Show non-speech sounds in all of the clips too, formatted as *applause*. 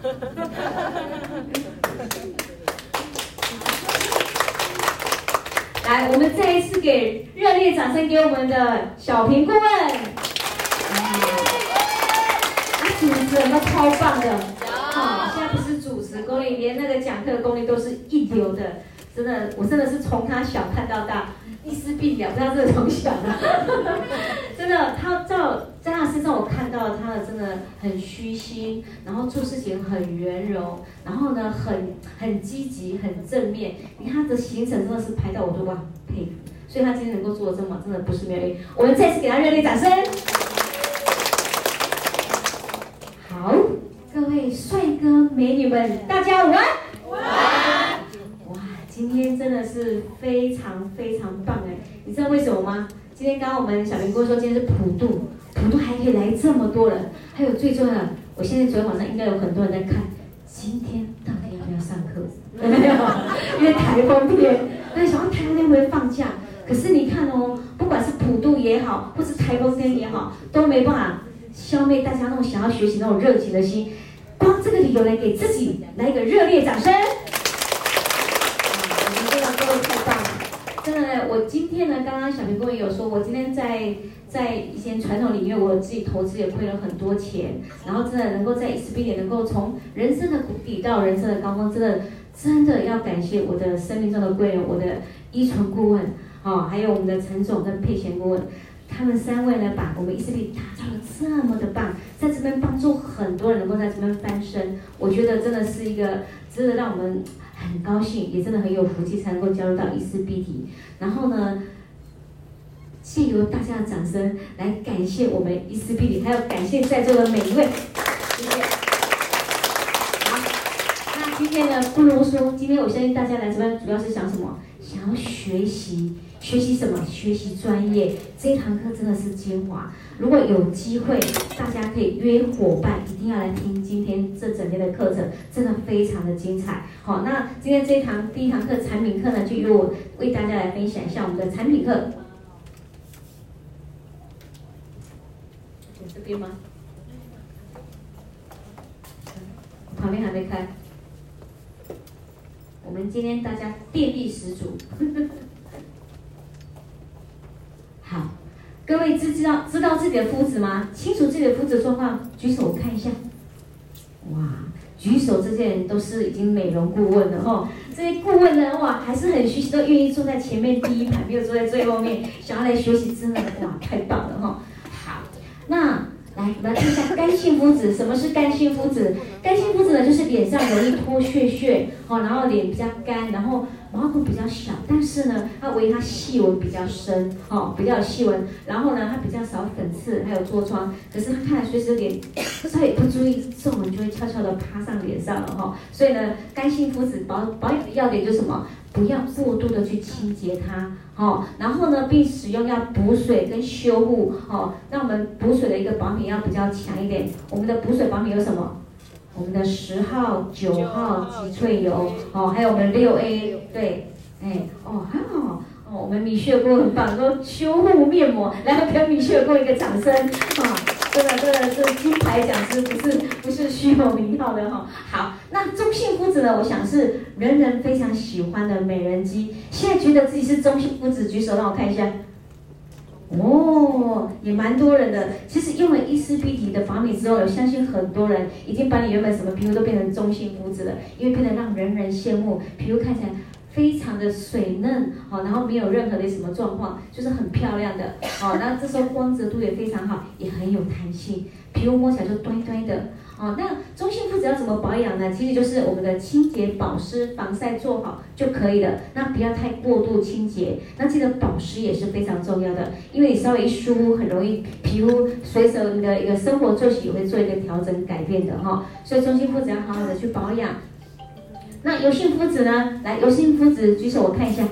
*laughs* 来，我们再一次给热烈掌声给我们的小平顾问。他主持人都超棒的，好，现在不是主持功力，连那个讲课的功力都是一流的，真的，我真的是从他小看到大。一丝碧媞，不知道这个从小的，真的，他在在他身上，我看到他的真的很虚心，然后做事情很圆融，然后呢，很很积极，很正面。你看他的行程真的是排到我都哇佩服，所以他今天能够做的这么，真的不是没有。我们再次给他热烈掌声。好，各位帅哥美女们，大家晚安。午安。今天真的是非常非常棒哎！你知道为什么吗？今天刚刚我们小明哥说今天是普渡，普渡还可以来这么多人，还有最重要的，我现在昨天晚上应该有很多人在看，今天到底要不要上课？没有？因为台风天，那想要台风天不会放假，可是你看哦，不管是普渡也好，或是台风天也好，都没办法消灭大家那种想要学习那种热情的心。光这个理由来给自己来一个热烈掌声。我今天呢，刚刚小明哥也有说，我今天在在一些传统领域，我自己投资也亏了很多钱，然后真的能够在 ESBD 能够从人生的谷底到人生的高峰，真的真的要感谢我的生命中的贵人，我的依存顾问，哦，还有我们的陈总跟佩贤顾问，他们三位呢，把我们 ESBD 打造的这么的棒，在这边帮助很多人能够在这边翻身，我觉得真的是一个值得让我们。很高兴，也真的很有福气，才能够加入到 E 四 B 体。然后呢，借由大家的掌声来感谢我们 E 四 B 体还要感谢在座的每一位。谢谢。好，那今天呢，不如说。今天我相信大家来这边主要是想什么？想要学习。学习什么？学习专业。这一堂课真的是精华。如果有机会，大家可以约伙伴，一定要来听今天这整天的课程，真的非常的精彩。好，那今天这一堂第一堂课产品课呢，就由我为大家来分享一下我们的产品课。有这边吗？旁边还没开。我们今天大家电力十足。好，各位知知道知道自己的肤质吗？清楚自己的肤质状况，举手我看一下。哇，举手这些人都是已经美容顾问了哈。这些顾问呢，哇，还是很学习，都愿意坐在前面第一排，没有坐在最后面，想要来学习，真的哇，太棒了哈。好，那。来，我们来看一下干性肤质。什么是干性肤质？干性肤质呢，就是脸上容易脱屑屑，哦，然后脸比较干，然后毛孔比较小，但是呢，它唯一它细纹比较深，哦，比较细纹，然后呢，它比较少粉刺，还有痤疮。可是它看来随时有点，*coughs* 稍微不注意，皱纹就会悄悄的趴上脸上了，哈、哦。所以呢，干性肤质保保养的要点就是什么？不要过度的去清洁它，哦，然后呢，并使用要补水跟修护，哦，那我们补水的一个保品要比较强一点。我们的补水保品有什么？我们的十号、九号极萃油，哦，还有我们六 A，对，哎，哦，很好，哦，我们米雪儿很棒，说修护面膜，来给米雪儿一个掌声，啊。真的，真的是金牌讲师，不是不是虚有名号的哈。好，那中性肤质呢？我想是人人非常喜欢的美人肌。现在觉得自己是中性肤质，举手让我看一下。哦，也蛮多人的。其实用了伊思碧缇的防敏之后，我相信很多人已经把你原本什么皮肤都变成中性肤质了，因为变得让人人羡慕，皮肤看起来。非常的水嫩，好，然后没有任何的什么状况，就是很漂亮的，好，那这时候光泽度也非常好，也很有弹性，皮肤摸起来就端端的，哦，那中性肤质要怎么保养呢？其实就是我们的清洁、保湿、防晒做好就可以了，那不要太过度清洁，那记得保湿也是非常重要的，因为你稍微一疏很容易皮肤随着你的一个生活作息也会做一个调整改变的哈，所以中性肤质要好好的去保养。那油性肤质呢？来，油性肤质举手，我看一下。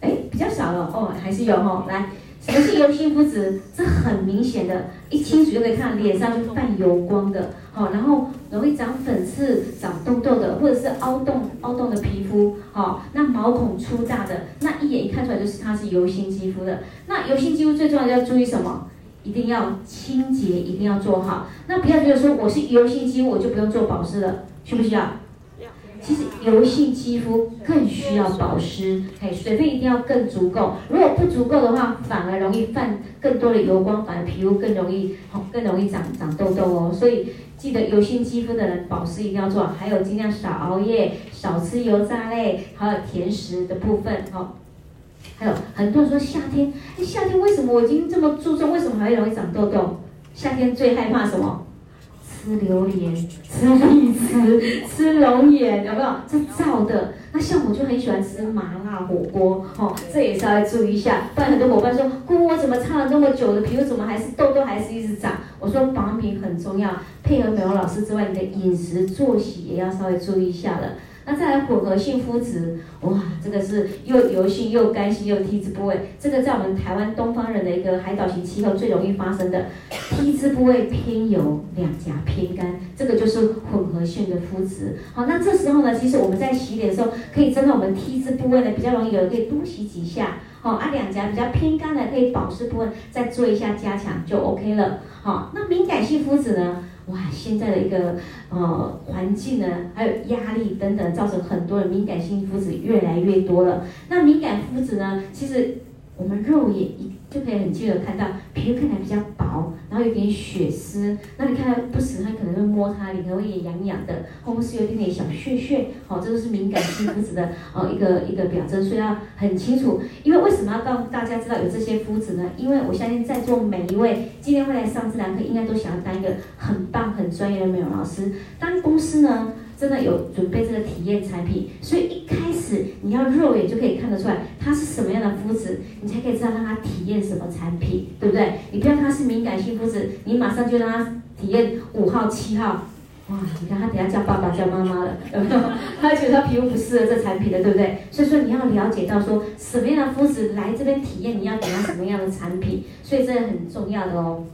哎，比较少了哦，还是有哦。来，什么是油性肤质？这很明显的，一清楚就可以看脸上就泛油光的，好，然后容易长粉刺、长痘痘的，或者是凹洞凹洞的皮肤，好，那毛孔粗大的，那一眼一看出来就是它是油性肌肤的。那油性肌肤最重要的要注意什么？一定要清洁，一定要做好。那不要觉得说我是油性肌肤，我就不用做保湿了，需不需要？其实油性肌肤更需要保湿，哎，水分一定要更足够。如果不足够的话，反而容易泛更多的油光，反而皮肤更容易更容易长长痘痘哦。所以记得油性肌肤的人保湿一定要做好，还有尽量少熬夜，少吃油炸类，还有甜食的部分哦。还有很多人说夏天，哎，夏天为什么我已经这么注重，为什么还会容易长痘痘？夏天最害怕什么？吃榴莲，吃荔枝，吃龙眼，有没有？这燥的。那像我就很喜欢吃麻辣火锅，哦，这也稍微注意一下。不然很多伙伴说，姑姑，我怎么擦了这么久的皮肤，怎么还是痘痘还是一直长？我说保养品很重要，配合美容老师之外，你的饮食作息也要稍微注意一下了。那再来混合性肤质，哇，这个是又油性又干性又 T 字部位，这个在我们台湾东方人的一个海岛型气候最容易发生的 T 字部位偏油，两颊偏干，这个就是混合性的肤质。好，那这时候呢，其实我们在洗脸的时候，可以针对我们 T 字部位呢比较容易油，可以多洗几下。好，啊，两颊比较偏干的，可以保湿部分再做一下加强就 OK 了。好，那敏感性肤质呢？哇，现在的一个呃环境呢，还有压力等等，造成很多的敏感性肤质越来越多了。那敏感肤质呢，其实我们肉眼一。就可以很清楚看到皮肤看起来比较薄，然后有点血丝。那你看到不时，他可能会摸它，脸可能会也痒痒的，或者是有点点小屑屑。好，这都是敏感性肤质的哦一个一个表征，所以要很清楚。因为为什么要告诉大家知道有这些肤质呢？因为我相信在座每一位今天会来上这堂课，应该都想要当一个很棒、很专业的美容老师。当公司呢，真的有准备这个体验产品，所以一开始你要肉眼就可以看得出来它是什么样的肤质，你才可以知道让他体验什么产品，对不对？你不要它是敏感性肤质，你马上就让他体验五号、七号，哇！你看他等下叫爸爸叫妈妈了，有没有？他觉得皮肤不适合这产品的，对不对？所以说你要了解到说什么样的肤质来这边体验，你要给他什么样的产品，所以这个很重要的哦。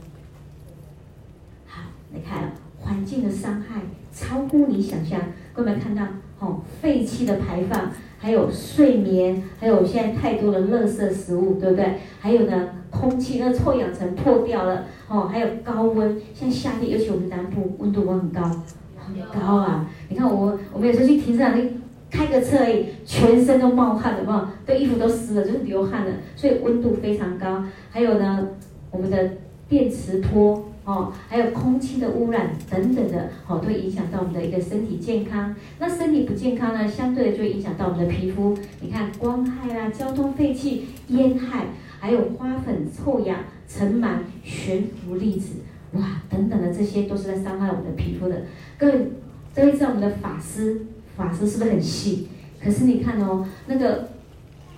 好，你看环境的伤害。超乎你想象，各位有没有看到？哦，废气的排放，还有睡眠，还有现在太多的垃圾食物，对不对？还有呢，空气那臭氧层破掉了，哦，还有高温，像夏天，尤其我们南部温度会很高，很高啊！你看我，我们有时候去停车场，你开个车而已，全身都冒汗了，嘛，对，衣服都湿了，就是流汗了，所以温度非常高。还有呢，我们的电磁波。哦，还有空气的污染等等的，哦，都影响到我们的一个身体健康。那身体不健康呢，相对的就影响到我们的皮肤。你看光害啦、交通废气、烟害，还有花粉、臭氧、尘螨、悬浮粒子，哇，等等的这些都是在伤害我们的皮肤的。各位，各位知道我们的发丝，发丝是不是很细？可是你看哦，那个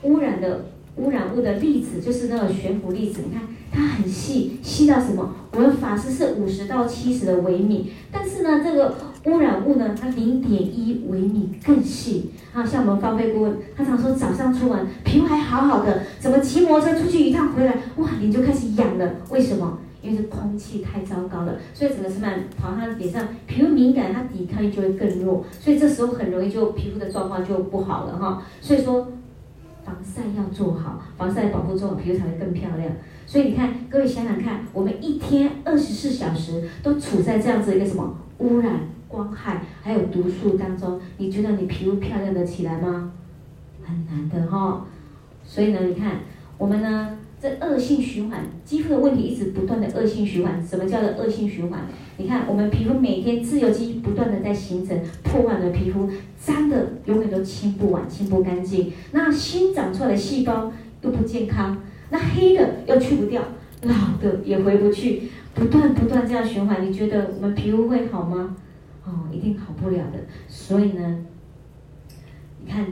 污染的污染物的粒子，就是那个悬浮粒子，你看。它很细，细到什么？我们发丝是五十到七十的微米，但是呢，这个污染物呢，它零点一微米更细。啊，像我们芳菲顾问，他常说早上出门皮肤还好好的，怎么骑摩托车出去一趟回来，哇，脸就开始痒了？为什么？因为这空气太糟糕了，所以整个什么跑他脸上，皮肤敏感，它抵抗力就会更弱，所以这时候很容易就皮肤的状况就不好了哈。所以说，防晒要做好，防晒保护做好，皮肤才会更漂亮。所以你看，各位想想看，我们一天二十四小时都处在这样子一个什么污染、光害还有毒素当中，你觉得你皮肤漂亮的起来吗？很难的哈、所以呢，你看我们呢，这恶性循环，肌肤的问题一直不断的恶性循环。什么叫做恶性循环？你看我们皮肤每天自由基不断的在形成，破坏了皮肤，脏的永远都清不完、清不干净。那新长出来的细胞又不健康。那黑的又去不掉，老的也回不去，不断不断这样循环，你觉得我们皮肤会好吗？哦，一定好不了的。所以呢，你看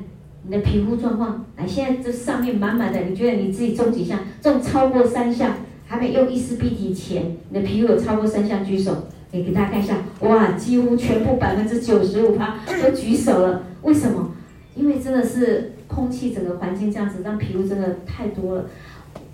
你的皮肤状况，来，现在这上面满满的，你觉得你自己中几项？中超过三项，还没用一丝碧媞前，你的皮肤有超过三项，举手。给给大家看一下，哇，几乎全部百分之九十五趴都举手了。为什么？因为真的是空气整个环境这样子，让皮肤真的太多了。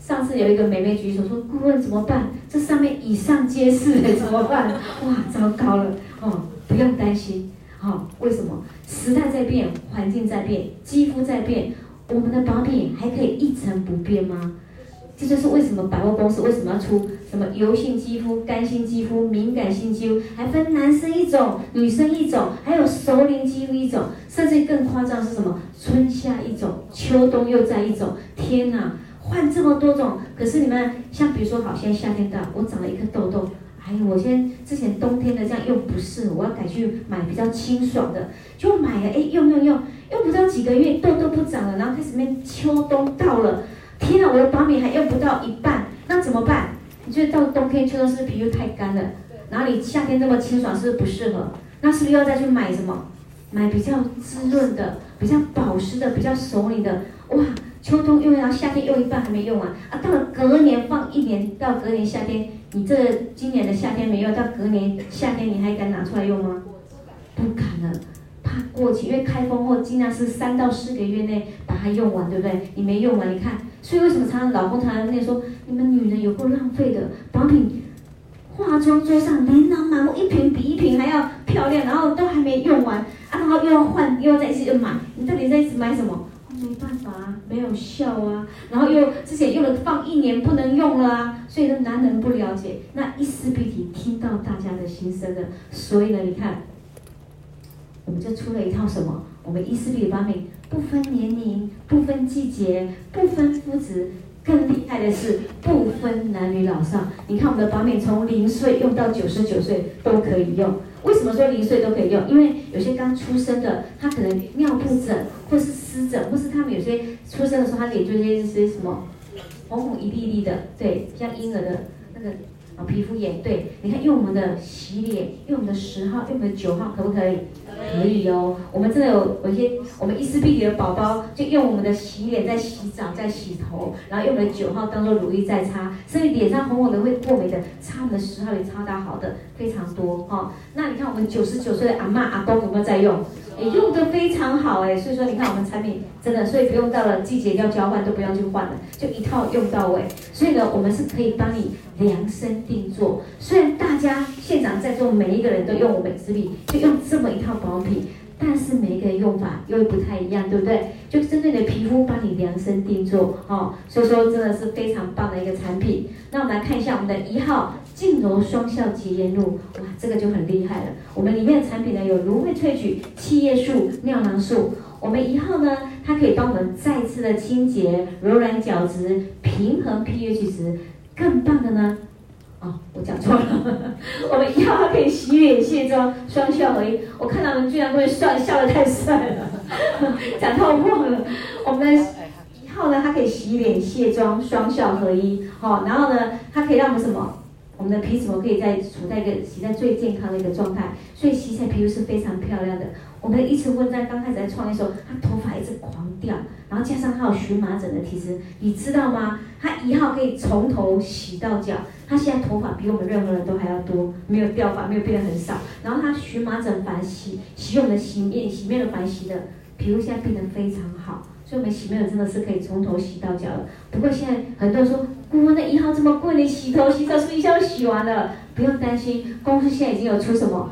上次有一个美眉举手说：“顾问怎么办？这上面以上皆是，怎么办？*laughs* 哇，糟糕了！哦，不用担心，哦，为什么？时代在变，环境在变，肌肤在变，我们的保品还可以一成不变吗？这就是为什么百货公司为什么要出什么油性肌肤、干性肌肤、敏感性肌肤，还分男生一种、女生一种，还有熟龄肌肤一种，甚至更夸张是什么？春夏一种，秋冬又再一种。天哪，换这么多种！可是你们像比如说，好，现在夏天到，我长了一颗痘痘，哎呦，我现在之前冬天的这样用不适合，我要改去买比较清爽的，就买了，哎，用用用，用不到几个月，痘痘不长了，然后开始面秋冬到了。天啊，我的保养还用不到一半，那怎么办？你觉得到冬天、秋冬是不是皮肤太干了？然后你夏天这么清爽，是不是不适合？那是不是要再去买什么？买比较滋润的、比较保湿的、比较熟龄的？哇，秋冬用完，夏天用一半还没用完啊！到了隔年放一年，到隔年夏天，你这今年的夏天没用，到隔年夏天你还敢拿出来用吗？不敢了。怕过期，因为开封后尽量是三到四个月内把它用完，对不对？你没用完，你看，所以为什么常常老公常常跟你说，你们女人有够浪费的，保品化妆桌上琳琅满目，一瓶比一瓶还要漂亮，然后都还没用完，啊，然后又要换，又要再一次又买，你到底在一直买什么？没办法啊，没有效啊，然后又之前用了放一年不能用了啊，所以呢，男人不了解，那伊丝碧媞听到大家的心声了，所以呢，你看。我们就出了一套什么？我们伊丝碧媞的保养品不分年龄、不分季节、不分肤质，更厉害的是不分男女老少。你看我们的保养品从零岁用到九十九岁都可以用。为什么说零岁都可以用？因为有些刚出生的，他可能尿布疹，或是湿疹，或是他们有些出生的时候，他脸就一些什么红红一粒粒的，对，像婴儿的那个。啊，皮肤也，对，你看用我们的洗脸，用我们的十号，用我们的九号，可不可以？可以哦。我们真的有有一些，我们伊思碧媞的宝宝就用我们的洗脸，在洗澡，在洗头，然后用我们的九号当做乳液在擦，所以脸上红红的会过敏的，擦我们的十号也擦到好的非常多哈、哦。那你看我们九十九岁的阿嬷阿公有没有在用？也用得非常好哎，所以说你看我们产品真的，所以不用到了季节要交换都不用去换了，就一套用到位。所以呢，我们是可以帮你量身定做。虽然大家现场在座每一个人都用我们伊丝碧，就用这么一套保养品。但是每一个人用法又不太一样，对不对？就针对你的皮肤帮你量身定做，哦，所以说真的是非常棒的一个产品。那我们来看一下我们的一号净柔双效洁颜露，哇，这个就很厉害了。我们里面的产品呢有芦荟萃取、七叶素、尿囊素。我们一号呢，它可以帮我们再次的清洁、柔软角质、平衡 pH 值。更棒的呢。哦，我讲错了，*laughs* 我们一号它可以洗脸卸妆，双效合一。我看到他们居然会笑，笑得太帅了，*laughs* 讲到忘了。我们一号呢，它可以洗脸卸妆，双效合一。好，然后呢，它可以让我们什么？我们的皮脂膜可以在处在一个洗在最健康的一个状态，所以洗起来皮肤是非常漂亮的。我们的伊池温在刚开始在创业的时候，他头发一直狂掉，然后加上他有荨麻疹的体质，你知道吗？他一号可以从头洗到脚，他现在头发比我们任何人都还要多，没有掉发，没有变得很少。然后他荨麻疹反洗洗用的洗面洗面的反洗的，皮肤现在变得非常好。所以我们洗面乳真的是可以从头洗到脚了。不过现在很多人说，顾问的一号这么贵，你洗头洗澡是不是一下就洗完了？不用担心，公司现在已经有出什么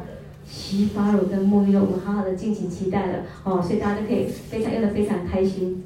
洗发乳跟沐浴露，我们好好的敬请期待了哦。所以大家都可以非常用的非常开心。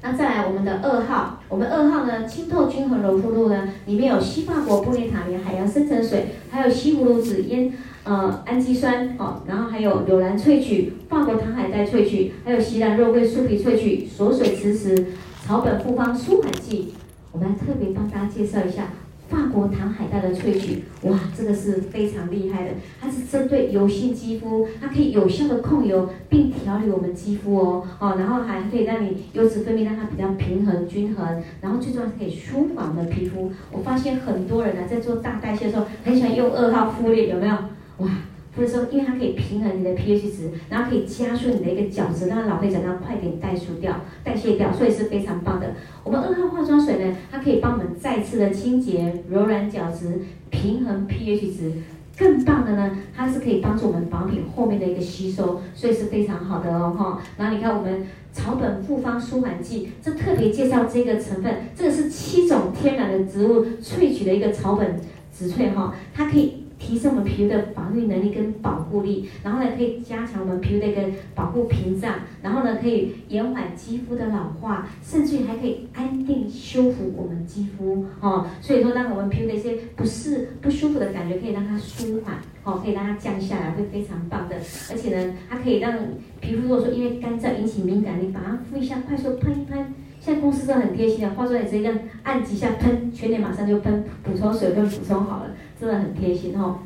那再来我们的二号，我们二号呢，清透均衡柔肤露呢，里面有西法国布列塔尼海洋深层水，还有西葫芦籽烟。呃，氨基酸哦，然后还有柳兰萃取、法国糖海带萃取，还有西兰肉桂树皮萃取、锁水磁石、草本复方舒缓剂。我们来特别帮大家介绍一下法国糖海带的萃取，哇，这个是非常厉害的，它是针对油性肌肤，它可以有效的控油并调理我们肌肤哦，哦，然后还可以让你油脂分泌让它比较平衡均衡，然后最重要是可以舒缓我们的皮肤。我发现很多人呢在做大代谢的时候，很喜欢用二号敷脸，有没有？哇，或者说，因为它可以平衡你的 pH 值，然后可以加速你的一个角质，让老废角让快点代谢掉、代谢掉，所以是非常棒的。我们二号化妆水呢，它可以帮我们再次的清洁、柔软角质、平衡 pH 值。更棒的呢，它是可以帮助我们保养品后面的一个吸收，所以是非常好的哦哈。然后你看我们草本复方舒缓剂，这特别介绍这个成分，这个是七种天然的植物萃取的一个草本植萃哈，它可以。提升我们皮肤的防御能力跟保护力，然后呢，可以加强我们皮肤的一个保护屏障，然后呢，可以延缓肌肤的老化，甚至于还可以安定修复我们肌肤哦。所以说，让我们皮肤的一些不适、不舒服的感觉，可以让它舒缓哦，可以让它降下来，会非常棒的。而且呢，它可以让皮肤如果说因为干燥引起敏感，你把它敷一下，快速喷一喷。现在公司都很贴心的，化妆也直接这样按几下喷，全脸马上就喷，补充水分补充好了。真的很贴心哦。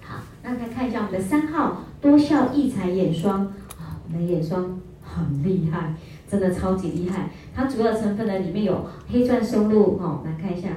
好，那再看一下我们的三号多效异彩眼霜啊，我们的眼霜很厉害，真的超级厉害。它主要成分呢，里面有黑钻松露哦，来看一下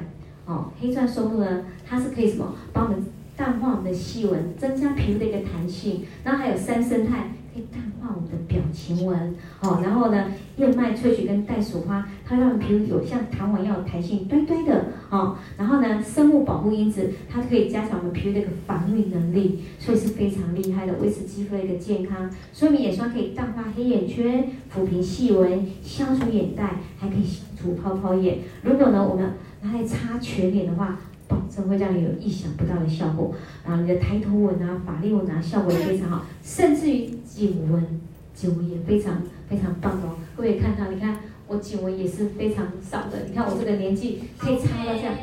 哦，黑钻松露呢，它是可以什么，帮我们淡化我们的细纹，增加皮肤的一个弹性。然后还有三生态。可以淡我们的表情纹，哦，然后呢，燕麦萃取跟袋鼠花，它让皮肤有像弹簧一样弹性，堆堆的，哦，然后呢，生物保护因子，它可以加强我们皮肤的一个防御能力，所以是非常厉害的，维持肌肤的一个健康。所以眼霜可以淡化黑眼圈，抚平细纹，消除眼袋，还可以消除泡泡眼。如果呢，我们拿来擦全脸的话，保证会让你有意想不到的效果。然后你的抬头纹啊、法令纹啊，效果也非常好，甚至于颈纹，颈纹也非常非常棒哦。各位看到，你看我颈纹也是非常少的。你看我这个年纪可以擦到这样，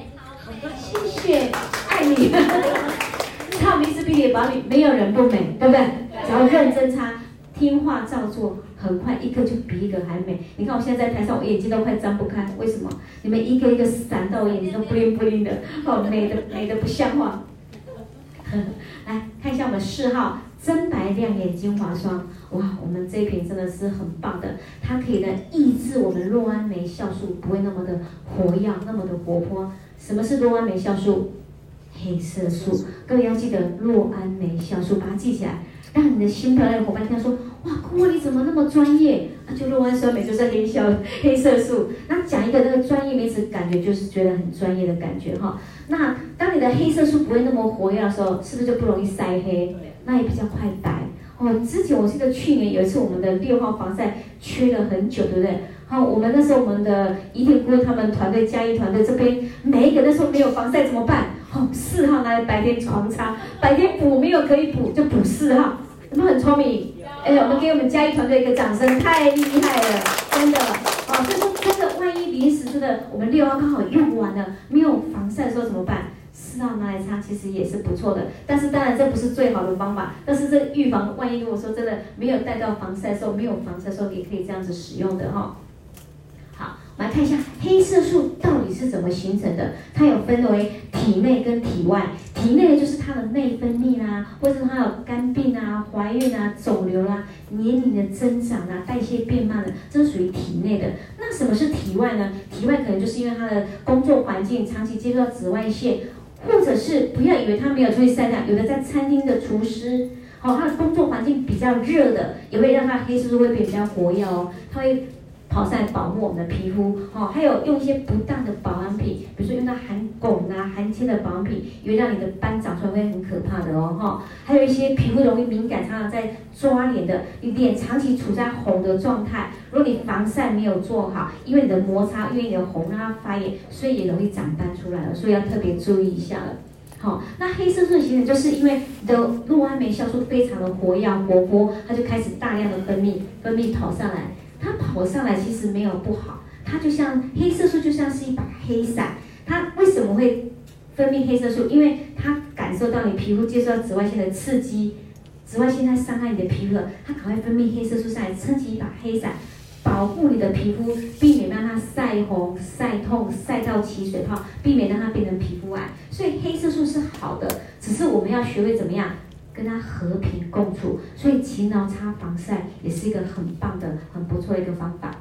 谢谢，爱你。靠迷思比脸保你，没有人不美，对不对？只要认真擦，听话照做。很快一个就比一个还美，你看我现在在台上，我眼睛都快张不开，为什么？你们一个一个闪到我眼睛都不灵不灵的，哦，美的美的不像话。来看一下我们四号真白亮眼精华霜，哇，我们这一瓶真的是很棒的，它可以呢抑制我们酪氨酶酵素不会那么的活跃，那么的活泼。什么是酪氨酶酵素？黑色素，各位要记得酪氨酶酵素，把它记起来。让你的新漂亮的伙伴听到说，哇，姑姑你怎么那么专业？啊，就酪氨酸酶就是黑酵黑色素。那讲一个那个专业名词，感觉就是觉得很专业的感觉哈。那当你的黑色素不会那么活跃的时候，是不是就不容易晒黑？那也比较快白。哦，之前我记得去年有一次我们的六号防晒缺了很久，对不对？好，我们那时候我们的怡婷顾问他们团队嘉义团队这边每一个那时候没有防晒怎么办？哦，四号拿来白天狂擦，白天补没有可以补就补四号，有没有很聪明？哎，我们给我们嘉义团队一个掌声，太厉害了，真的。哦，所以说真的，万一临时真的我们六号刚好用完了，没有防晒的时候怎么办？四号拿来擦其实也是不错的，但是当然这不是最好的方法，但是这预防万一如果说真的没有带到防晒的时候，没有防晒的时候也可以这样子使用的哈好。来看一下黑色素到底是怎么形成的？它有分为体内跟体外。体内的就是它的内分泌啊，或者它有肝病啊、怀孕啊、肿瘤啊、年龄的增长啊、代谢变慢的，这是属于体内的。那什么是体外呢？体外可能就是因为它的工作环境长期接触到紫外线，或者是不要以为他没有出去晒太阳，有的在餐厅的厨师，哦，他的工作环境比较热的，也会让他黑色素会变比较活跃哦，他会。跑散保护我们的皮肤，哦，还有用一些不当的保养品，比如说用到含汞啊、含铅的保养品，也会让你的斑长出来会很可怕的哦，哈。还有一些皮肤容易敏感，常常在抓脸的，你脸长期处在红的状态，如果你防晒没有做好，因为你的摩擦，因为你的红让它发炎，所以也容易长斑出来了，所以要特别注意一下了。好，那黑色素的形成就是因为的酪氨酶酵素非常的活跃活泼，它就开始大量的分泌，分泌跑上来。它跑上来其实没有不好，它就像黑色素就像是一把黑伞，它为什么会分泌黑色素？因为它感受到你皮肤接受到紫外线的刺激，紫外线在伤害你的皮肤了，它赶快分泌黑色素上来撑起一把黑伞，保护你的皮肤，避免让它晒红、晒痛、晒到起水泡，避免让它变成皮肤癌。所以黑色素是好的，只是我们要学会怎么样。跟它和平共处，所以勤劳擦防晒也是一个很棒的、很不错的一个方法。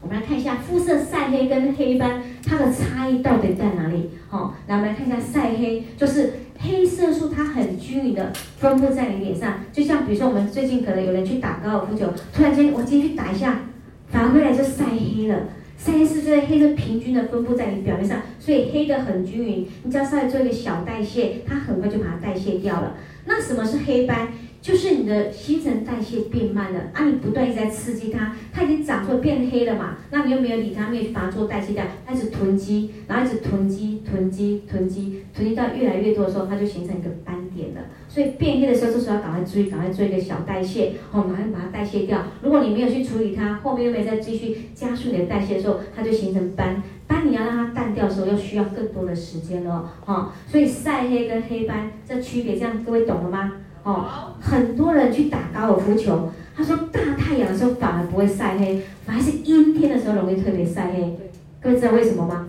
我们来看一下肤色晒黑跟黑斑它的差异到底在哪里？好、哦，来我们来看一下晒黑，就是黑色素它很均匀的分布在你脸上，就像比如说我们最近可能有人去打高尔夫球，突然间我今天去打一下，反而回来就晒黑了。晒黑是这个黑色平均的分布在你表面上，所以黑的很均匀。你只要稍微做一个小代谢，它很快就把它代谢掉了。那什么是黑斑？就是你的新陈代谢变慢了啊！你不断一直在刺激它，它已经长出变黑了嘛？那你又没有理它，没有去把它做代谢掉，它一直囤积，然后一直囤积、囤积、囤积、囤积到越来越多的时候，它就形成一个斑点了。所以变黑的时候，这时候要赶快注意，赶快做一个小代谢，哦，马上把它代谢掉。如果你没有去处理它，后面又没再继续加速你的代谢的时候，它就形成斑。斑你要让它淡掉的时候，又需要更多的时间了，哦。所以晒黑跟黑斑这区别，这样各位懂了吗？哦，很多人去打高尔夫球，他说大太阳的时候反而不会晒黑，反而是阴天的时候容易特别晒黑。各位知道为什么吗？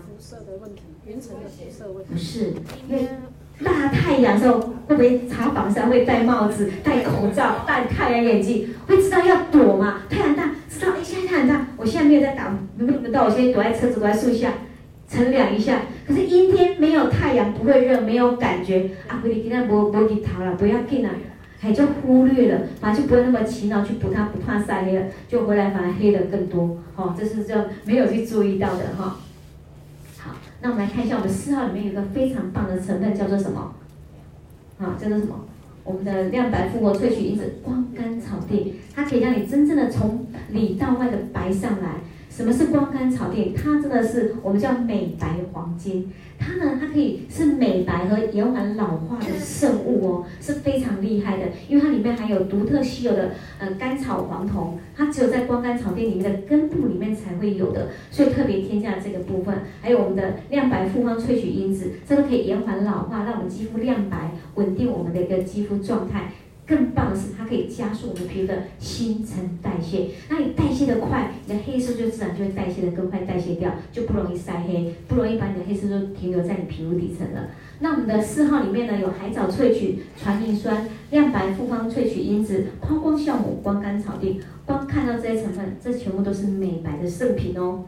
不是，因为大太阳的时候会不会擦防晒，会戴帽子、戴口罩、戴太阳眼镜，会知道要躲嘛？太阳大，知道哎，现在太阳大，我现在没有在打，没有到，我现在躲在车子、躲在树下，乘凉一下。可是阴天没有太阳，不会热，没有感觉啊，回去今天不不去逃了，不要紧啊。还就忽略了，反而就不会那么勤劳去补它，不怕晒黑了，就回来反而黑的更多，哦，这是这没有去注意到的哈。那我们来看一下，我们四号里面有一个非常棒的成分，叫做什么？啊，叫做什么？我们的亮白复活萃取因子光甘草定，它可以让你真正的从里到外的白上来。什么是光甘草定？它真的是我们叫美白黄金。它呢，它可以是美白和延缓老化的圣物哦，是非常厉害的。因为它里面含有独特稀有的呃甘草黄酮，它只有在光甘草定里面的根部里面才会有的，所以特别添加这个部分。还有我们的亮白复方萃取因子，这个可以延缓老化，让我们肌肤亮白，稳定我们的一个肌肤状态。更棒的是，它可以加速我们皮肤的新陈代谢。那你代谢的快，你的黑色素就自然就会代谢的更快，代谢掉就不容易晒黑，不容易把你的黑色素停留在你皮肤底层了。那我们的四号里面呢，有海藻萃取、传明酸、亮白复方萃取因子、抛光酵母、光甘草定。光看到这些成分，这全部都是美白的圣品哦。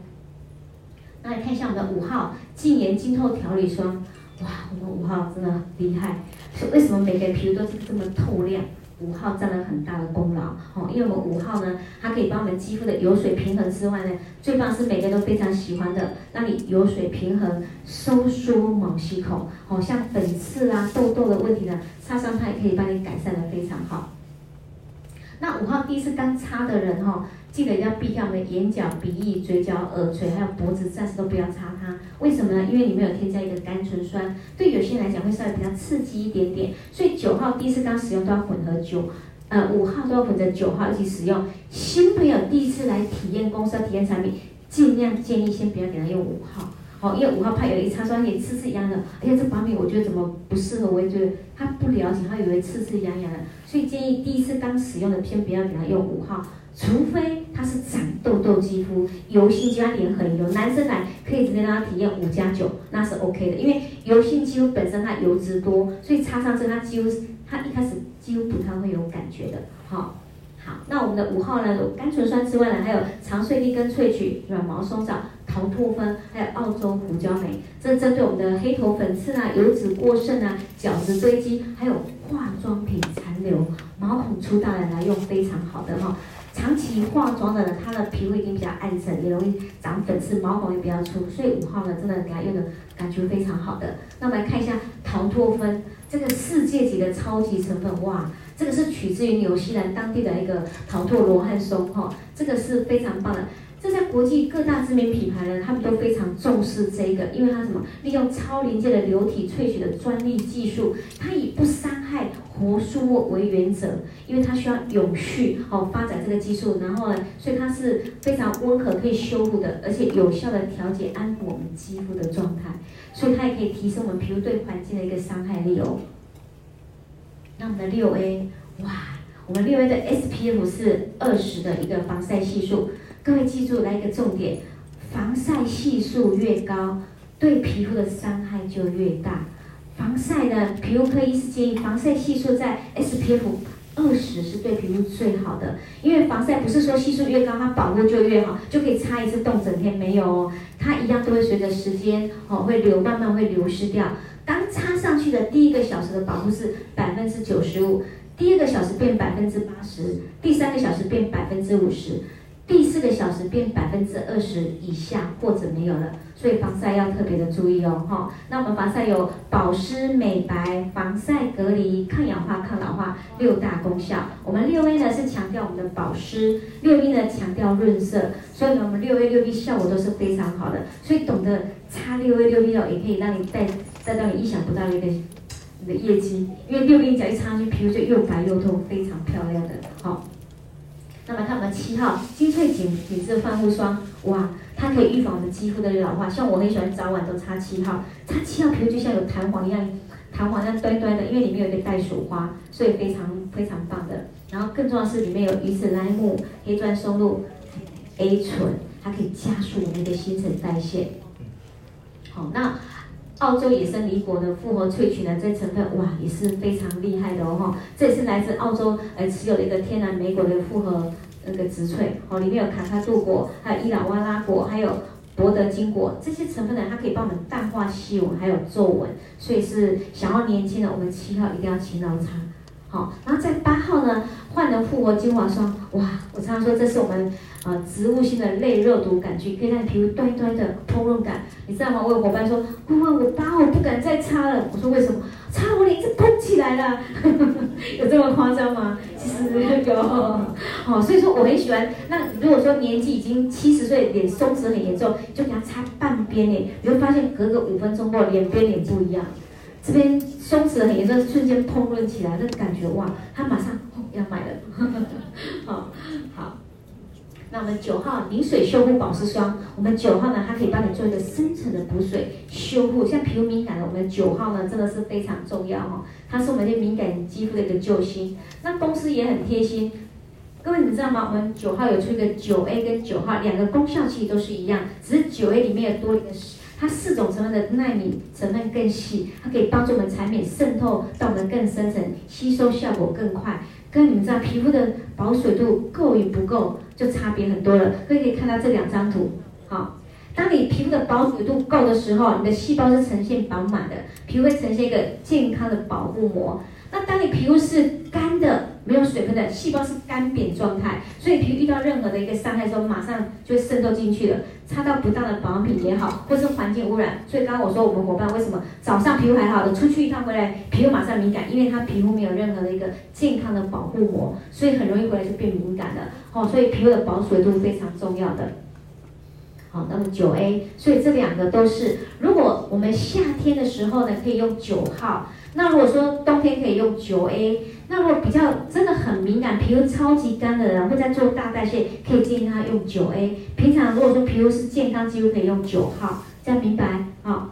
那来看一下我们的五号净颜晶透调理霜。哇，我们五号真的很厉害。是为什么每个皮肤都是这么透亮？五号占了很大的功劳哦，因为我们五号呢，它可以帮我们肌肤的油水平衡之外呢，最棒是每个人都非常喜欢的，让你油水平衡、收缩毛细孔，哦，像粉刺啊、痘痘的问题呢，擦上它也可以帮你改善的非常好。那五号第一次刚擦的人哈。记得要避开我们的眼角、鼻翼、嘴角、耳垂，还有脖子，暂时都不要擦它。为什么呢？因为里面有添加一个甘醇酸，对有些人来讲会稍微比较刺激一点点。所以九号第一次刚使用都要混合九，呃，五号都要混着九号一起使用。新朋友第一次来体验公司、体验产品，尽量建议先不要给他用五号，哦，因为五号怕有一擦双眼刺刺痒的。哎呀，这方面我觉得怎么不适合？我也觉得他不了解，他以为刺刺痒痒的，所以建议第一次刚使用的先不要给他用五号。除非他是长痘痘肌肤、油性肌肤，脸很油，男生来可以直接让他体验五加九，那是 OK 的。因为油性肌肤本身它油脂多，所以擦上去它几乎它一开始几乎不太会有感觉的。好，好，那我们的五号呢，甘醇酸之外呢，还有长穗丽根萃取、软毛松藻、桃拓酚，还有澳洲胡椒莓，这针对我们的黑头粉刺啊、油脂过剩啊、角质堆积，还有化妆品残留、毛孔粗大的来用，非常好的哈。长期化妆的人，他的皮肤已经比较暗沉，也容易长粉刺，毛孔也比较粗，所以五号呢，真的给他用的感觉非常好的。那我们来看一下桃拓酚，这个世界级的超级成分，哇，这个是取自于纽西兰当地的一个桃拓罗汉松，哈，这个是非常棒的。这在国际各大知名品牌呢，他们都非常重视这个，因为它什么？利用超临界的流体萃取的专利技术，它以不伤害活树木为原则，因为它需要永续哦发展这个技术，然后呢，所以它是非常温和可以修复的，而且有效的调节安抚我们肌肤的状态，所以它也可以提升我们皮肤对环境的一个伤害力哦。那我们的六 A，哇，我们六 A 的 SPF 是二十的一个防晒系数。各位记住，来一个重点：防晒系数越高，对皮肤的伤害就越大。防晒呢，皮肤科医师建议防晒系数在 SPF 二十是对皮肤最好的。因为防晒不是说系数越高，它保护就越好，就可以擦一次动整天没有哦。它一样都会随着时间哦会流，慢慢会流失掉。刚擦上去的第一个小时的保护是百分之九十五，第二个小时变百分之八十，第三个小时变百分之五十。第四个小时变百分之二十以下或者没有了，所以防晒要特别的注意哦，哈。那我们防晒有保湿、美白、防晒、隔离、抗氧化、抗老化六大功效。我们六 A 呢是强调我们的保湿，六 B 呢强调润色，所以呢我们六 A 六 B 效果都是非常好的。所以懂得擦六 A 六 B 哦，也可以让你带带到你意想不到的一个你的业绩，因为六跟角一擦上去，皮肤就又白又透，非常漂亮的。好，那么看我们七号精粹紧紧致焕护霜，哇，它可以预防我们肌肤的老化。像我很喜欢早晚都擦七号，擦七号皮肤就像有弹簧一样，弹簧那端端的，因为里面有一个袋鼠花，所以非常非常棒的。然后更重要的是里面有鱼子莱姆、黑钻松露、A 醇，它可以加速我们的新陈代谢。好，那。澳洲野生离果的复合萃取呢，这成分哇也是非常厉害的哦，这也是来自澳洲呃持有的一个天然莓果的复合那个植萃哦，里面有卡卡杜果，还有伊朗瓦拉果，还有博德金果，这些成分呢，它可以帮我们淡化细纹，还有皱纹，所以是想要年轻的，我们七号一定要勤劳擦。好，然后在八号呢，换了复活精华霜，哇，我常常说这是我们啊、植物性的类热毒杆菌，可以让你皮肤端端的通润感，你知道吗？我有伙伴说，顾问我疤我不敢再擦了，我说为什么？擦我脸就膨起来了，有这么夸张吗？其实有，哦，所以说我很喜欢。那如果说年纪已经七十岁，脸松弛很严重，就给它擦半边脸，你会发现隔个五分钟后脸边脸不一样。这边松弛很严重，瞬间膨润起来，那感觉哇，他马上要买了，*laughs* 好，好。那我们九号凝水修护保湿霜，我们九号呢，它可以帮你做一个深层的补水修护，像皮肤敏感的，我们九号呢真的是非常重要哈，它是我们这敏感肌肤的一个救星。那公司也很贴心，各位你知道吗？我们九号有出一个九 A 跟九号两个功效其实都是一样，只是九 A 里面有多一个。它四种成分的纳米成分更细，它可以帮助我们产品渗透到我们更深层，吸收效果更快。跟你们知道皮肤的保水度够与不够就差别很多了。各位可以看到这两张图，好，当你皮肤的保水度够的时候，你的细胞是呈现饱满的，皮肤会呈现一个健康的保护膜。那当你皮肤是干的，没有水分的，细胞是干瘪状态，所以皮肤遇到任何的一个伤害的时候，马上就渗透进去了。擦到不当的保养品也好，或是环境污染。所以刚刚我说我们伙伴为什么早上皮肤还好的，出去一趟回来皮肤马上敏感，因为他皮肤没有任何的一个健康的保护膜，所以很容易回来就变敏感了。哦，所以皮肤的保水度非常重要的。好，那么九 A，所以这两个都是，如果我们夏天的时候呢，可以用九号。那如果说冬天可以用九 A，那如果比较真的很敏感、皮肤超级干的人，会在做大代谢，可以建议他用九 A。平常如果说皮肤是健康肌肤，可以用九号，这样明白？好，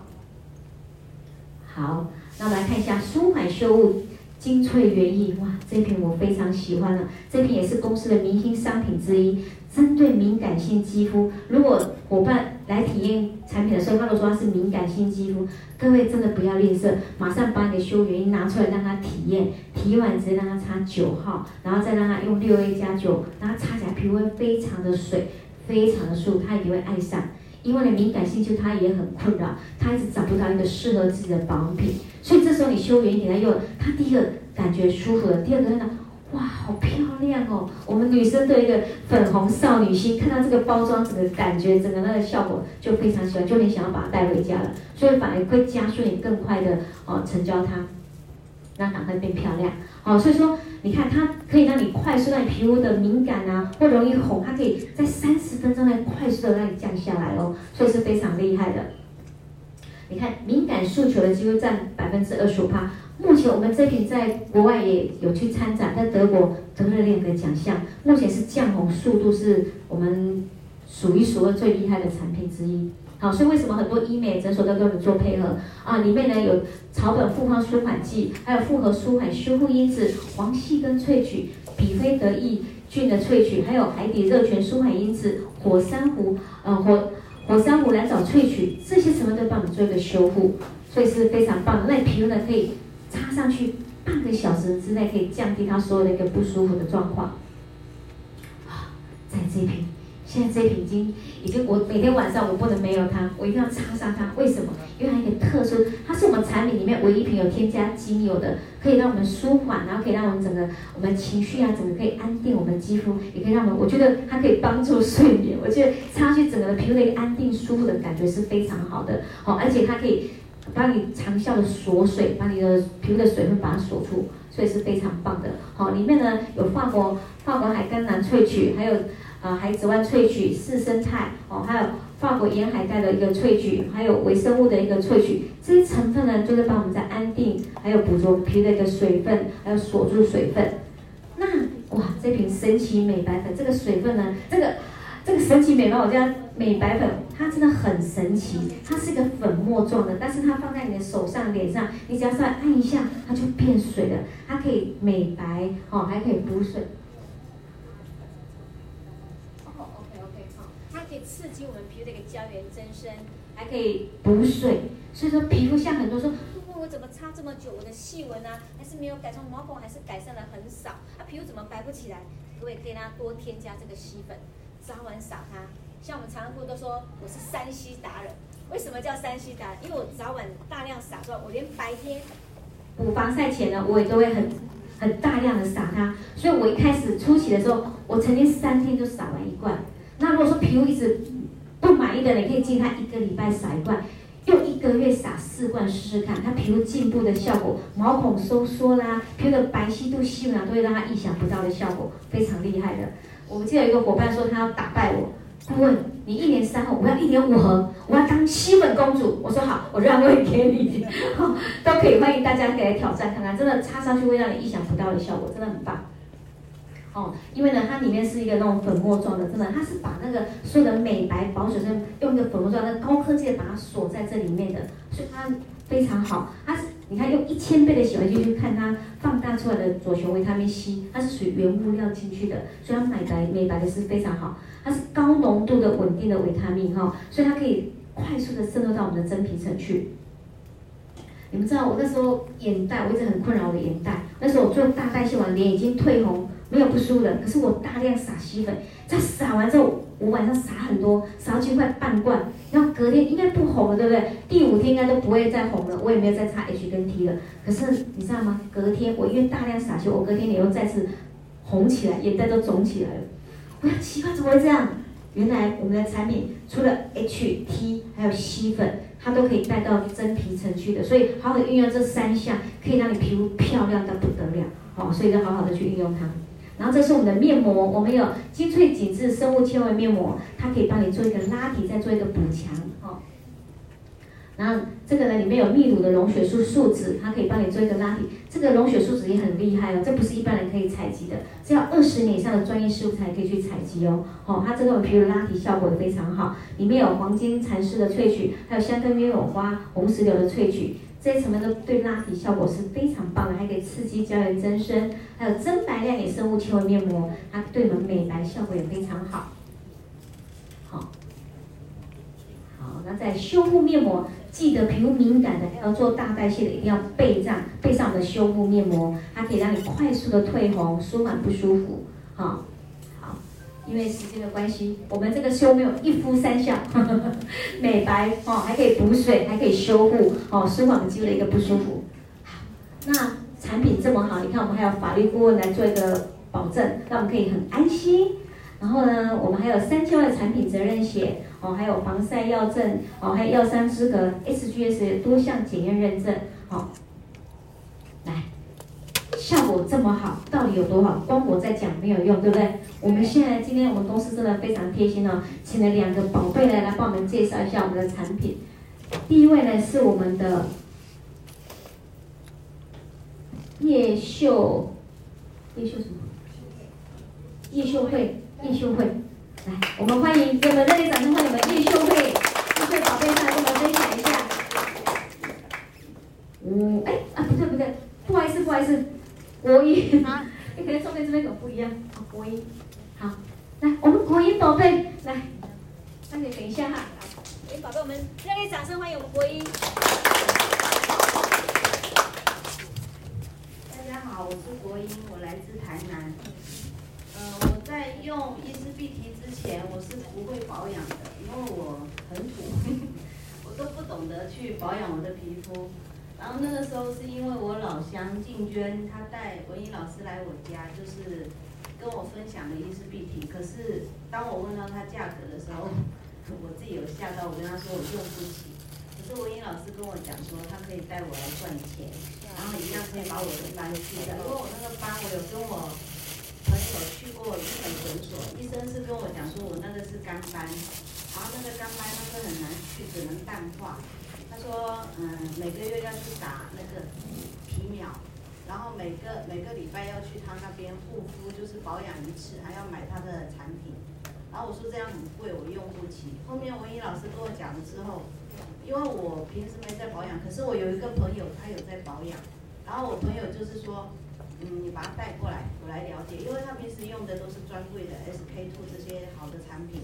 好，那我们来看一下舒缓修护精粹原液，哇，这瓶我非常喜欢了，这瓶也是公司的明星商品之一。针对敏感性肌肤，如果伙伴来体验产品的时候，他都说他是敏感性肌肤，各位真的不要吝啬，马上把你的修原液拿出来让他体验，体验完直接让他擦九号，然后再让他用六 A 加九，然后擦起来皮肤会非常的水，非常的舒服，他一定会爱上。因为你敏感性肌肤他也很困扰，他一直找不到一个适合自己的保养品，所以这时候你修护原液给他用，他第一个感觉舒服了，第二个呢？哇，好漂亮哦！我们女生的一个粉红少女心，看到这个包装，整个感觉，整个那个效果就非常喜欢，就很想要把它带回家了。所以反而会加速你更快的哦成交它，让它会变漂亮。哦，所以说你看它可以让你快速让你皮肤的敏感啊或容易红，它可以在三十分钟内快速的让你降下来哦，所以是非常厉害的。你看敏感诉求的几乎占百分之二十五趴。目前我们这瓶在国外也有去参展，在德国得了两个奖项。目前是降红速度是我们数一数二最厉害的产品之一。好，所以为什么很多医美诊所都跟我们做配合啊？里面呢有草本复方舒缓剂，还有复合舒缓修护因子、黄细根萃取、比菲德益菌的萃取，还有海底热泉舒缓因子、火珊瑚呃火火珊瑚蓝藻萃取，这些成分都帮我们做一个修复，所以是非常棒。那皮肤呢可以。擦上去半个小时之内可以降低它所有的一个不舒服的状况。啊，在这瓶，现在这瓶已经已经我每天晚上我不能没有它，我一定要擦上它。为什么？因为它有一个特殊，它是我们产品里面唯一一瓶有添加精油的，可以让我们舒缓，然后可以让我们整个我们情绪啊，整个可以安定我们肌肤，也可以让我们，我觉得它可以帮助睡眠。我觉得擦上去整个皮肤的一个安定舒服的感觉是非常好的。好，而且它可以。帮你长效的锁水，把你的皮肤的水分把它锁住，所以是非常棒的。好，里面呢有法国法国海甘蓝萃取，还有啊海子湾萃取、四生态哦，还有法国沿海带的一个萃取，还有微生物的一个萃取，这些成分呢，就是帮我们在安定，还有捕捉皮的一个水分，还有锁住水分。那哇，这瓶神奇美白粉，这个水分呢，这个这个神奇美白，我叫美白粉，它真的很神奇，它是一个粉末状的，但是它放在你的手上、脸上，你只要稍微按一下，它就变水了，它可以美白哦，还可以补水。可以刺激我们皮肤的一个胶原增生，还可以补水。所以说皮肤像很多说，问我怎么擦这么久，我的细纹啊还是没有改善，毛孔还是改善的很少，啊皮肤怎么白不起来？各位可以让它多添加这个吸粉，早晚撒它。像我们常常不都说我是山西达人，为什么叫山西达人？因为我早晚大量撒出来，我连白天补防晒前呢，我也都会很很大量的撒它。所以我一开始初期的时候，我曾经三天就撒完一罐。那如果说皮肤一直不满意的，你可以建议他一个礼拜撒一罐，用一个月撒四罐试试看，他皮肤进步的效果，毛孔收缩啦，皮肤的白皙度、细纹啊，都会让他意想不到的效果，非常厉害的。我们记得有一个伙伴说他要打败我，顾问，你一年三盒，我要一年五盒，我要当七粉公主。我说好，我让位给你，*laughs* 都可以，欢迎大家可以来挑战看看，真的擦上去会让你意想不到的效果，真的很棒。哦，因为呢，它里面是一个那种粉末状的，真的，它是把那个所有的美白保水用一个粉末状的高科技的把它锁在这里面的，所以它非常好。它是你看用一千倍的显微镜去看它放大出来的左旋维他命 C，它是属于原物料进去的，所以它美白美白的是非常好。它是高浓度的稳定的维他命哈，所以它可以快速的渗透到我们的真皮层去。你们知道我那时候眼袋，我一直很困扰我的眼袋，那时候我做大代谢完，脸已经褪红。没有不舒服的，可是我大量撒吸粉，在撒完之后，我晚上撒很多，撒去快半罐，然后隔天应该不红了，对不对？第五天应该都不会再红了，我也没有再擦 H 跟 T 了。可是你知道吗？隔天我因为大量撒吸，我隔天脸又再次红起来，眼袋都肿起来了。我要奇怪，怎么会这样？原来我们的产品除了 H、T 还有吸粉，它都可以带到真皮层去的，所以好好的运用这三项，可以让你皮肤漂亮到不得了。好，所以就好好的去运用它。然后这是我们的面膜，我们有精粹紧致生物纤维面膜，它可以帮你做一个拉提，再做一个补强，哦。然后这个呢，里面有秘鲁的溶血素树脂，它可以帮你做一个拉提。这个溶血树脂也很厉害哦，这不是一般人可以采集的，是要二十年以上的专业师傅才可以去采集哦。哦，它这个皮肤拉提效果也非常好，里面有黄金蚕丝的萃取，还有香根鸢尾花、红石榴的萃取。这些成分都对拉提效果是非常棒的，还可以刺激胶原增生，还有增白亮眼生物纤维面膜，它对我们美白效果也非常好。好，好，那在修护面膜，记得皮肤敏感的，要做大代谢的，一定要备上备上我们的修护面膜，它可以让你快速的退红，舒缓不舒服。好。因为时间的关系，我们这个修没有一敷三效，呵 *laughs* 呵美白哦，还可以补水，还可以修护哦，舒缓我们肌肤的一个不舒服。好，那产品这么好，你看我们还有法律顾问来做一个保证，让我们可以很安心。然后呢，我们还有三千万的产品责任险哦，还有防晒药证哦，还有药商资格 SGS 多项检验认证，好、哦，效果这么好，到底有多好？光我在讲没有用，对不对？我们现在今天我们公司真的非常贴心哦，请了两个宝贝来来帮我们介绍一下我们的产品。第一位呢是我们的叶秀，叶秀什么？叶秀慧，叶秀慧，来，我们欢迎，给我们热烈掌声欢迎我们叶秀慧，叶秀宝贝上来跟我们分享一下。嗯，哎啊，不对不对，不好意思不好意思。国音，啊，你可能照片这边有不一样。好，国音，好，来，我们国音宝贝，来，那你等一下哈。国音宝贝，我们热烈掌声欢迎我们国音。大家好，我是国音，我来自台南。呃，我在用伊思碧提之前，我是不会保养的，因为我很土，*laughs* 我都不懂得去保养我的皮肤。然后那个时候是因为我老乡静娟，她带文英老师来我家，就是跟我分享了伊丝碧媞。可是当我问到它价格的时候，*laughs* 我自己有吓到，我跟他说我用不起。可是文英老师跟我讲说，他可以带我来赚钱，然后一样可以把我的斑去掉。因为我那个斑，我有跟我朋友去过日本诊所，医生是跟我讲说，我那个是肝斑，然后那个肝斑它是很难去，只能淡化。他说，嗯，每个月要去打那个皮秒，然后每个每个礼拜要去他那边护肤，就是保养一次，还要买他的产品。然后我说这样很贵，我用不起。后面文怡老师跟我讲了之后，因为我平时没在保养，可是我有一个朋友他有在保养，然后我朋友就是说。嗯，你把它带过来，我来了解，因为他平时用的都是专柜的 SK two 这些好的产品，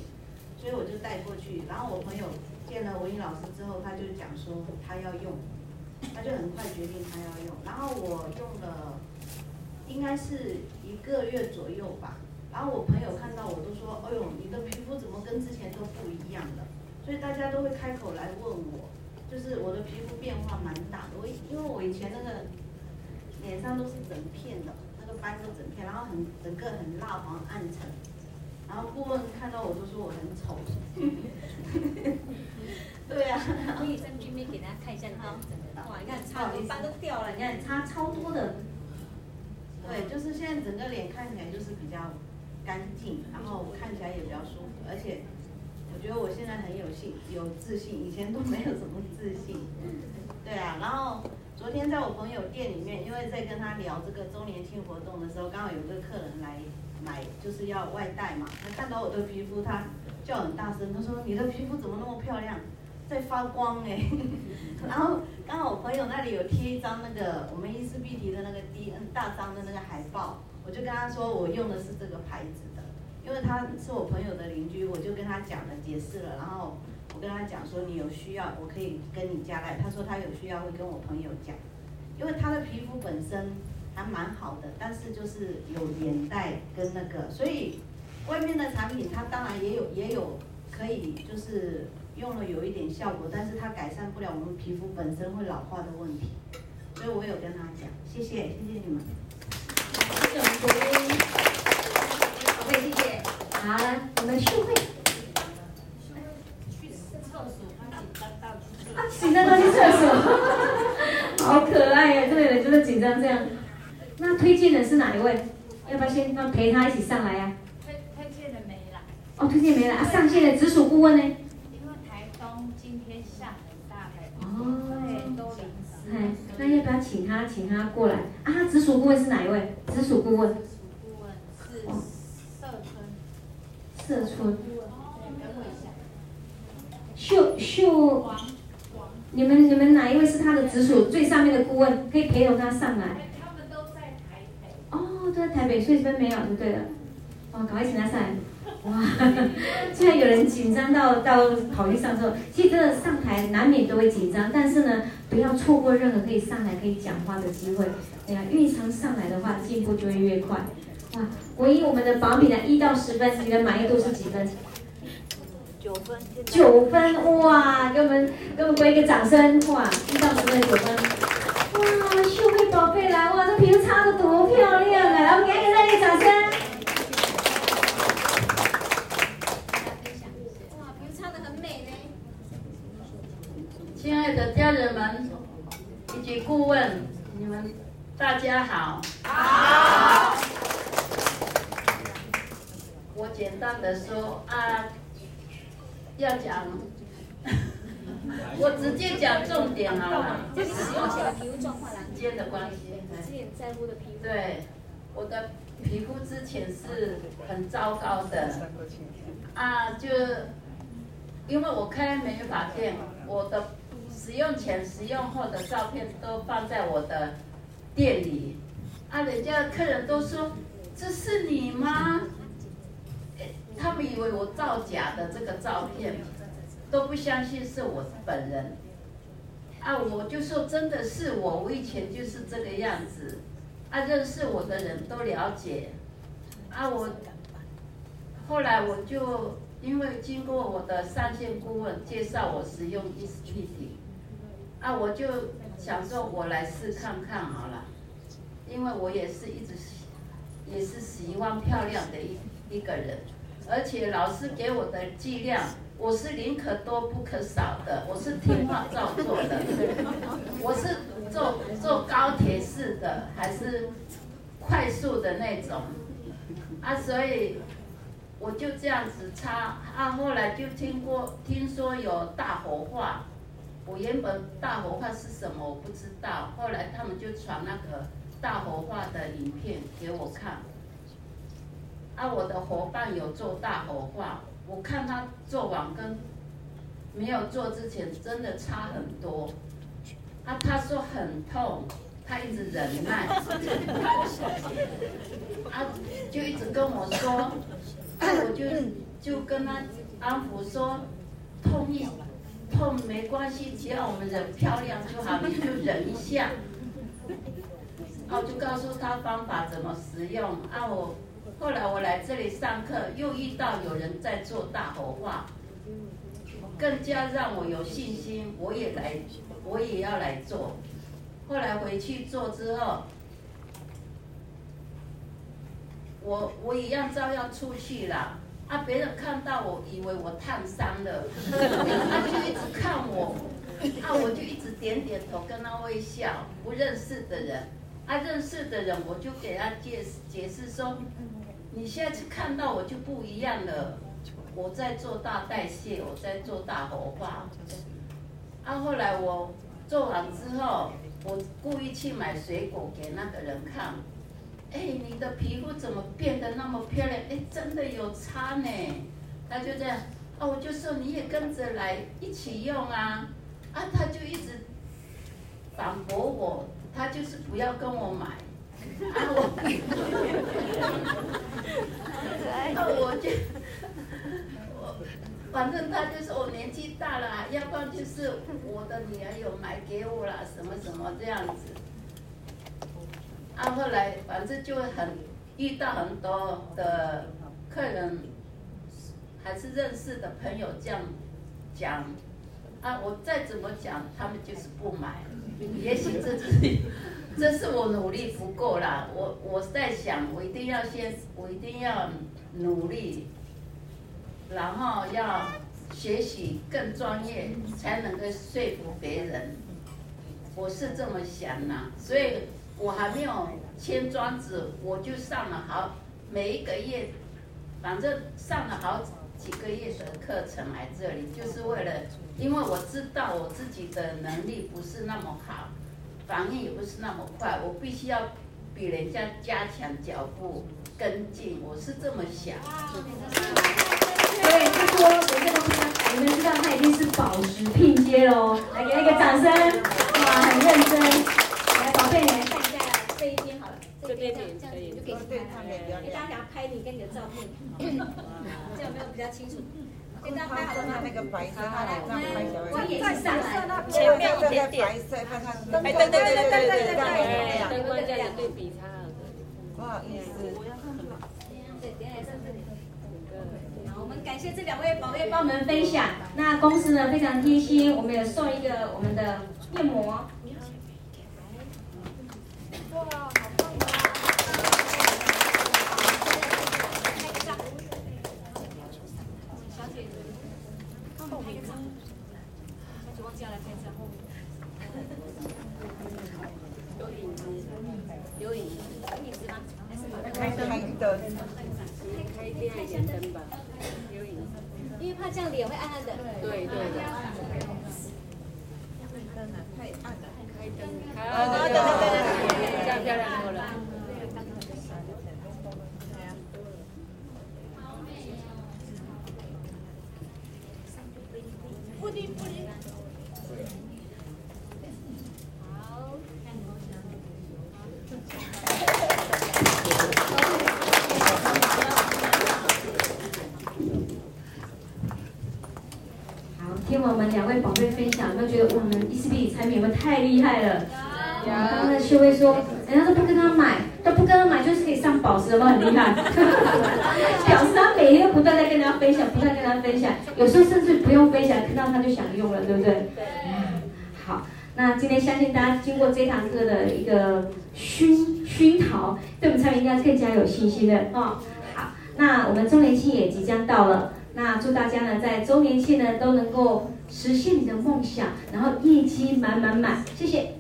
所以我就带过去。然后我朋友见了文英老师之后，他就讲说他要用，他就很快决定他要用。然后我用了应该是一个月左右吧。然后我朋友看到我都说，哎呦，你的皮肤怎么跟之前都不一样了？所以大家都会开口来问我，就是我的皮肤变化蛮大的。我因为我以前那个。脸上都是整片的，那个斑都整片，然后很整个很蜡黄暗沉，然后顾问看到我就说我很丑。*laughs* 对呀、啊，可以在这边给大家看一下哈，哇，你看差很多斑都掉了，你看差超多的。对，就是现在整个脸看起来就是比较干净，然后看起来也比较舒服，而且我觉得我现在很有信有自信，以前都没有什么自信。对啊，然后。昨天在我朋友店里面，因为在跟他聊这个周年庆活动的时候，刚好有个客人来就是要外带嘛。他看到我的皮肤，他叫很大声，他说：“你的皮肤怎么那么漂亮，在发光哎！” *laughs* 然后刚好我朋友那里有贴一张那个我们伊丝碧媞的那个 D N 大张的那个海报，我就跟他说我用的是这个牌子的，因为他是我朋友的邻居，我就跟他讲了，解释了，然后。我跟他讲说，你有需要，我可以跟你加来。他说他有需要会跟我朋友讲，因为他的皮肤本身还蛮好的，但是就是有眼袋跟那个，所以外面的产品它当然也有也有可以就是用了有一点效果，但是它改善不了我们皮肤本身会老化的问题，所以我有跟他讲，谢谢谢谢你们。谢谢我们国英，好，谢谢。好了，我们秀慧。紧张到去厕所，*laughs* 好可爱呀！这个人就是紧张这样。那推荐的是哪一位？要不要先让陪他一起上来呀？推推荐的没了。哦，推荐没了啊！上线的直属顾问呢？因为台东今天下很大雨。哦。对，都淋湿。哎，那要不要请他，请他过来啊？直属顾问是哪一位？直属顾问。直属顾问是社村。社春。哦，等我一下。秀秀。你们你们哪一位是他的直属最上面的顾问？可以陪同他上来。都在台北。所以这边没有就对了。哦，赶快请他上来。哇，*laughs* 现在有人紧张到到跑去上之后。其实真的上台难免都会紧张，但是呢，不要错过任何可以上来可以讲话的机会。哎呀，越常上来的话，进步就会越快。哇，唯一我们的保养品呢，一到十分，你的满意度是几分？九分，九分哇！给我们给我们给一个掌声哇！一到十分九分，哇！秀慧宝贝来哇！这皮肤擦得多漂亮啊！来，我们给一个热烈掌声。哇，皮肤擦得很美呢。亲爱的家人们以及顾问，你们大家好。好。我简单的说啊。要讲，*laughs* 我直接讲重点好了。就是使用前的皮肤状况，时间的关系。之前在乎的皮肤。对，我的皮肤之前是很糟糕的，啊，就因为我开美发店，我的使用前、使用后的照片都放在我的店里，啊，人家客人都说，这是你吗？他们以为我造假的这个照片，都不相信是我本人。啊，我就说真的是我，我以前就是这个样子。啊，认识我的人都了解。啊，我后来我就因为经过我的上线顾问介绍我使用伊丝碧媞，啊，我就想说我来试看看好了，因为我也是一直也是喜欢漂亮的一一个人。而且老师给我的剂量，我是宁可多不可少的，我是听话照做的。我是坐坐高铁式的，还是快速的那种？啊，所以我就这样子擦啊。后来就听过听说有大火化，我原本大火化是什么我不知道，后来他们就传那个大火化的影片给我看。啊，我的伙伴有做大火化，我看他做完跟没有做之前真的差很多。啊，他说很痛，他一直忍耐。*laughs* 啊，就一直跟我说，啊，我就就跟他安抚说，痛一痛没关系，只要我们人漂亮就好，你就忍一下。啊，我就告诉他方法怎么使用。啊，我。后来我来这里上课，又遇到有人在做大火化，更加让我有信心，我也来，我也要来做。后来回去做之后，我我一样照样出去了。啊，别人看到我以为我烫伤了，他就一直看我，啊，我就一直点点头跟他微笑。不认识的人，啊，认识的人我就给他解释解释说。你现在去看到我就不一样了，我在做大代谢，我在做大火化。啊，后来我做完之后，我故意去买水果给那个人看。哎，你的皮肤怎么变得那么漂亮？哎，真的有差呢。他就这样，啊，我就说你也跟着来一起用啊。啊，他就一直反驳我，他就是不要跟我买。啊我，那我就我反正他就说我年纪大了，要不然就是我的女儿有买给我了，什么什么这样子。啊，后来反正就很遇到很多的客人，还是认识的朋友这样讲，啊，我再怎么讲，他们就是不买，也许这是。这是我努力不够啦，我我在想，我一定要先，我一定要努力，然后要学习更专业，才能够说服别人。我是这么想呐，所以我还没有签庄子，我就上了好每一个月，反正上了好几个月的课程来这里，就是为了，因为我知道我自己的能力不是那么好。反应也不是那么快，我必须要比人家加强脚步跟进，我是这么想。对，他说有些东西，你们知道他已经是宝石拼接喽，来给他一个掌声，哇，很认真。来，宝贝，你来看一下这一边好了，这边这样这样子就可以拍他们，给大家想要拍你跟你的照片，这样没有比较清楚？它加上那个白色，它两张拍下，前面一点点，哎，对对对对对对对，这样这样对比差，不好意思。我们感谢这两位宝贝帮我们分享。那公司呢非常贴心，我们有送一个我们的面膜。的。开开亮一点灯吧，因为怕这样脸会暗暗的。对对的。都能够。实现你的梦想，然后业绩满满满，谢谢。